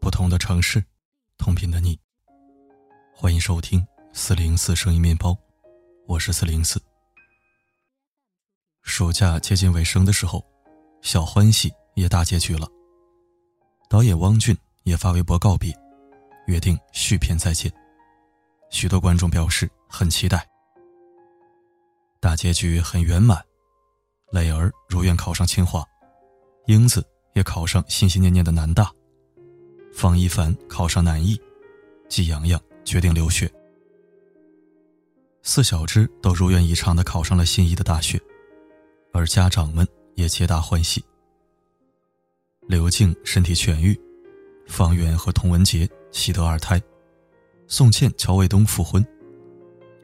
不同的城市，同频的你。欢迎收听四零四声音面包，我是四零四。暑假接近尾声的时候，《小欢喜》也大结局了。导演汪俊也发微博告别，约定续片再见。许多观众表示很期待。大结局很圆满，磊儿如愿考上清华，英子也考上心心念念的南大，方一凡考上南艺，季洋洋决定留学，四小只都如愿以偿的考上了心仪的大学，而家长们也皆大欢喜。刘静身体痊愈，方圆和童文杰喜得二胎，宋茜、乔卫东复婚，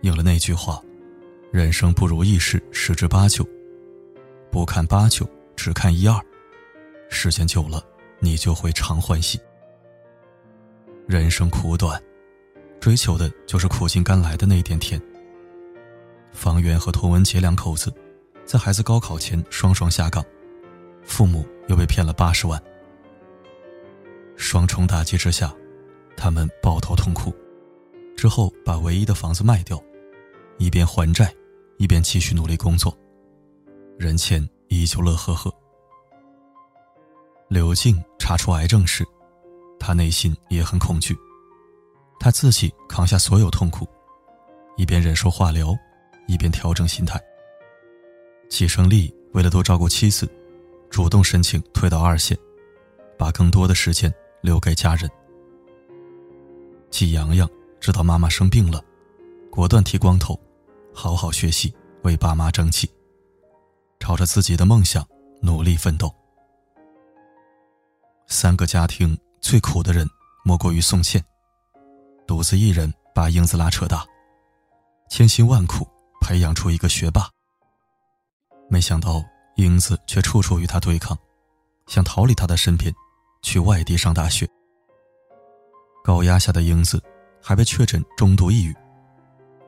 应了那句话：“人生不如意事十之八九，不看八九，只看一二，时间久了，你就会常欢喜。”人生苦短，追求的就是苦尽甘来的那一点甜。方圆和童文杰两口子，在孩子高考前双双下岗。父母又被骗了八十万，双重打击之下，他们抱头痛哭。之后把唯一的房子卖掉，一边还债，一边继续努力工作。人前依旧乐呵呵。刘静查出癌症时，他内心也很恐惧，他自己扛下所有痛苦，一边忍受化疗，一边调整心态。季胜利为了多照顾妻子。主动申请退到二线，把更多的时间留给家人。季阳阳知道妈妈生病了，果断剃光头，好好学习，为爸妈争气，朝着自己的梦想努力奋斗。三个家庭最苦的人莫过于宋茜，独自一人把英子拉扯大，千辛万苦培养出一个学霸。没想到。英子却处处与他对抗，想逃离他的身边，去外地上大学。高压下的英子还被确诊中度抑郁，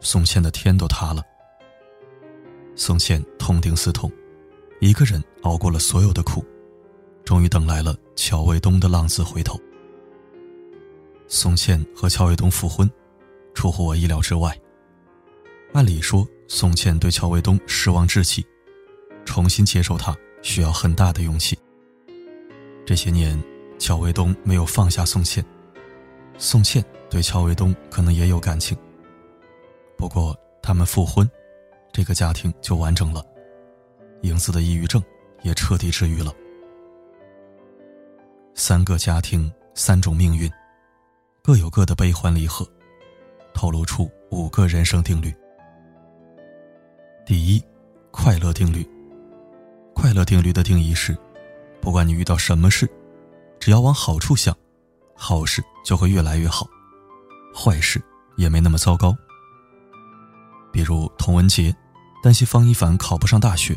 宋茜的天都塌了。宋茜痛定思痛，一个人熬过了所有的苦，终于等来了乔卫东的浪子回头。宋茜和乔卫东复婚，出乎我意料之外。按理说，宋茜对乔卫东失望至极。重新接受他需要很大的勇气。这些年，乔卫东没有放下宋茜，宋茜对乔卫东可能也有感情。不过他们复婚，这个家庭就完整了，英子的抑郁症也彻底治愈了。三个家庭，三种命运，各有各的悲欢离合，透露出五个人生定律。第一，快乐定律。快乐定律的定义是：不管你遇到什么事，只要往好处想，好事就会越来越好，坏事也没那么糟糕。比如童文杰担心方一凡考不上大学，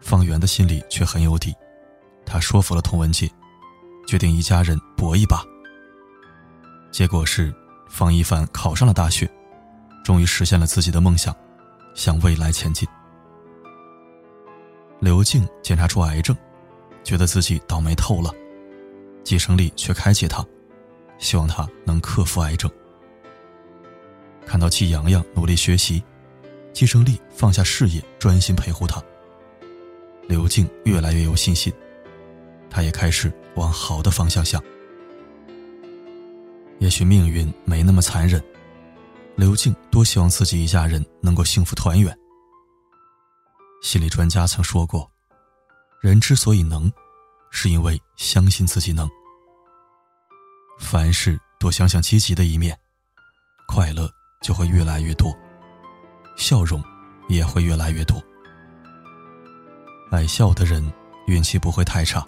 方圆的心里却很有底，他说服了童文杰，决定一家人搏一把。结果是方一凡考上了大学，终于实现了自己的梦想，向未来前进。刘静检查出癌症，觉得自己倒霉透了，季胜利却开解他，希望他能克服癌症。看到季洋洋努力学习，季胜利放下事业专心陪护他，刘静越来越有信心，他也开始往好的方向想。也许命运没那么残忍，刘静多希望自己一家人能够幸福团圆。心理专家曾说过，人之所以能，是因为相信自己能。凡事多想想积极的一面，快乐就会越来越多，笑容也会越来越多。爱笑的人运气不会太差。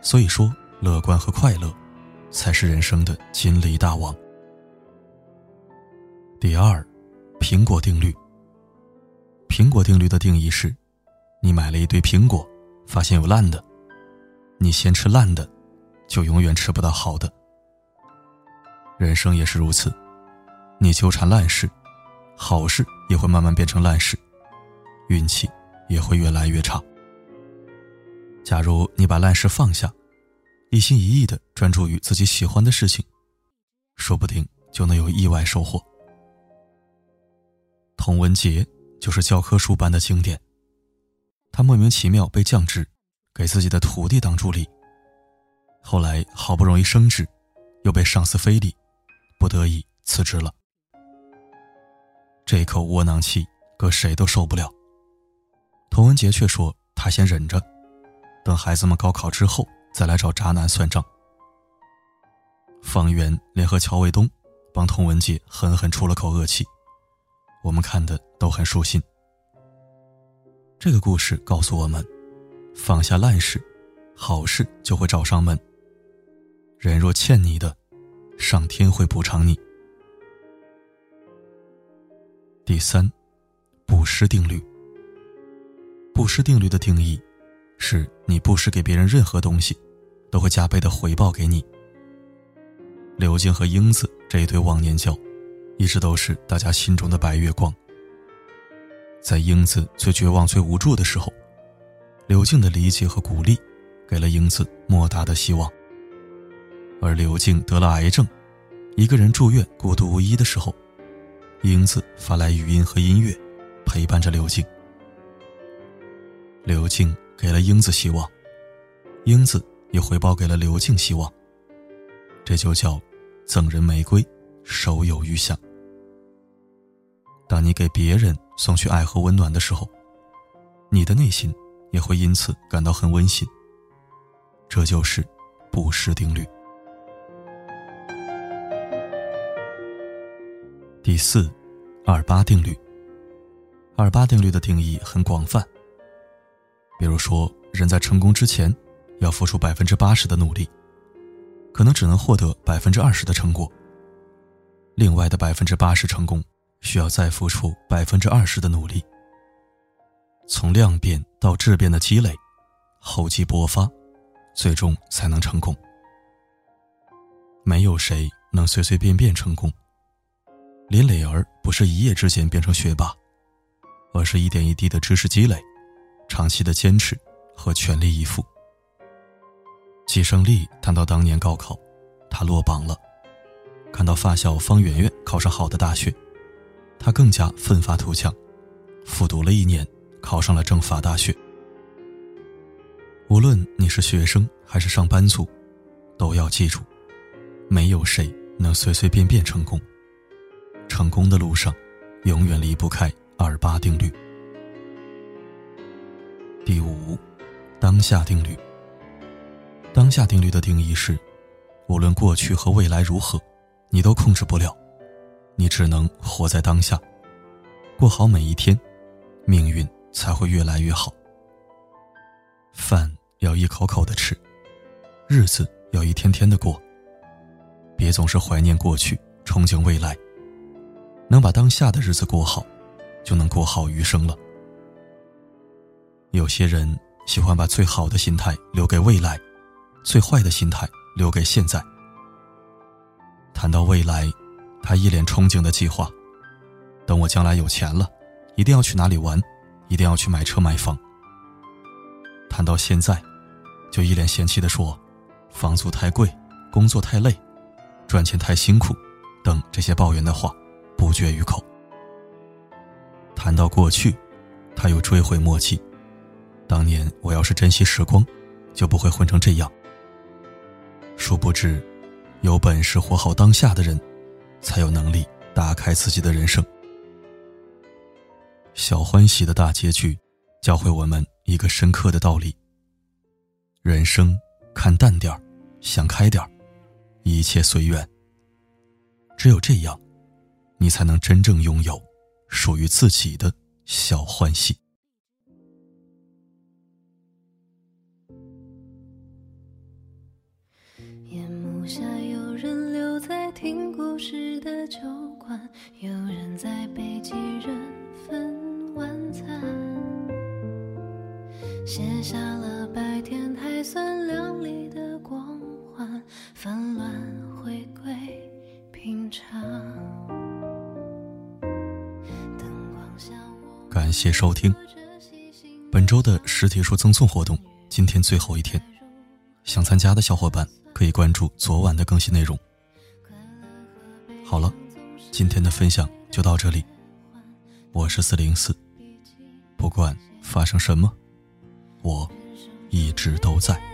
所以说，乐观和快乐，才是人生的金力大王。第二，苹果定律。苹果定律的定义是：你买了一堆苹果，发现有烂的，你先吃烂的，就永远吃不到好的。人生也是如此，你纠缠烂事，好事也会慢慢变成烂事，运气也会越来越差。假如你把烂事放下，一心一意的专注于自己喜欢的事情，说不定就能有意外收获。童文杰就是教科书般的经典。他莫名其妙被降职，给自己的徒弟当助理。后来好不容易升职，又被上司非礼，不得已辞职了。这口窝囊气，搁谁都受不了。童文杰却说他先忍着，等孩子们高考之后再来找渣男算账。方圆联合乔卫东，帮童文杰狠狠出了口恶气。我们看的都很舒心。这个故事告诉我们：放下烂事，好事就会找上门。人若欠你的，上天会补偿你。第三，布施定律。布施定律的定义，是你布施给别人任何东西，都会加倍的回报给你。刘静和英子这一对忘年交，一直都是大家心中的白月光。在英子最绝望、最无助的时候，刘静的理解和鼓励，给了英子莫大的希望。而刘静得了癌症，一个人住院、孤独无依的时候，英子发来语音和音乐，陪伴着刘静。刘静给了英子希望，英子也回报给了刘静希望。这就叫赠人玫瑰，手有余香。当你给别人送去爱和温暖的时候，你的内心也会因此感到很温馨。这就是布施定律。第四，二八定律。二八定律的定义很广泛。比如说，人在成功之前，要付出百分之八十的努力，可能只能获得百分之二十的成果。另外的百分之八十成功。需要再付出百分之二十的努力，从量变到质变的积累，厚积薄发，最终才能成功。没有谁能随随便便成功。林磊儿不是一夜之间变成学霸，而是一点一滴的知识积累，长期的坚持和全力以赴。季胜利谈到当年高考，他落榜了，看到发小方圆圆考上好的大学。他更加奋发图强，复读了一年，考上了政法大学。无论你是学生还是上班族，都要记住，没有谁能随随便便成功。成功的路上，永远离不开二八定律。第五，当下定律。当下定律的定义是，无论过去和未来如何，你都控制不了。你只能活在当下，过好每一天，命运才会越来越好。饭要一口口的吃，日子要一天天的过。别总是怀念过去，憧憬未来。能把当下的日子过好，就能过好余生了。有些人喜欢把最好的心态留给未来，最坏的心态留给现在。谈到未来。他一脸憧憬的计划，等我将来有钱了，一定要去哪里玩，一定要去买车买房。谈到现在，就一脸嫌弃的说，房租太贵，工作太累，赚钱太辛苦，等这些抱怨的话不绝于口。谈到过去，他又追悔莫及，当年我要是珍惜时光，就不会混成这样。殊不知，有本事活好当下的人。才有能力打开自己的人生。小欢喜的大结局，教会我们一个深刻的道理：人生看淡点儿，想开点儿，一切随缘。只有这样，你才能真正拥有属于自己的小欢喜。夜幕下有人留在听故事的酒馆，有人在被几人写下了白天还算亮丽的光环，纷乱回归。感谢收听本周的实体书赠送活动，今天最后一天，想参加的小伙伴可以关注昨晚的更新内容。好了，今天的分享就到这里，我是四零四，不管发生什么，我一直都在。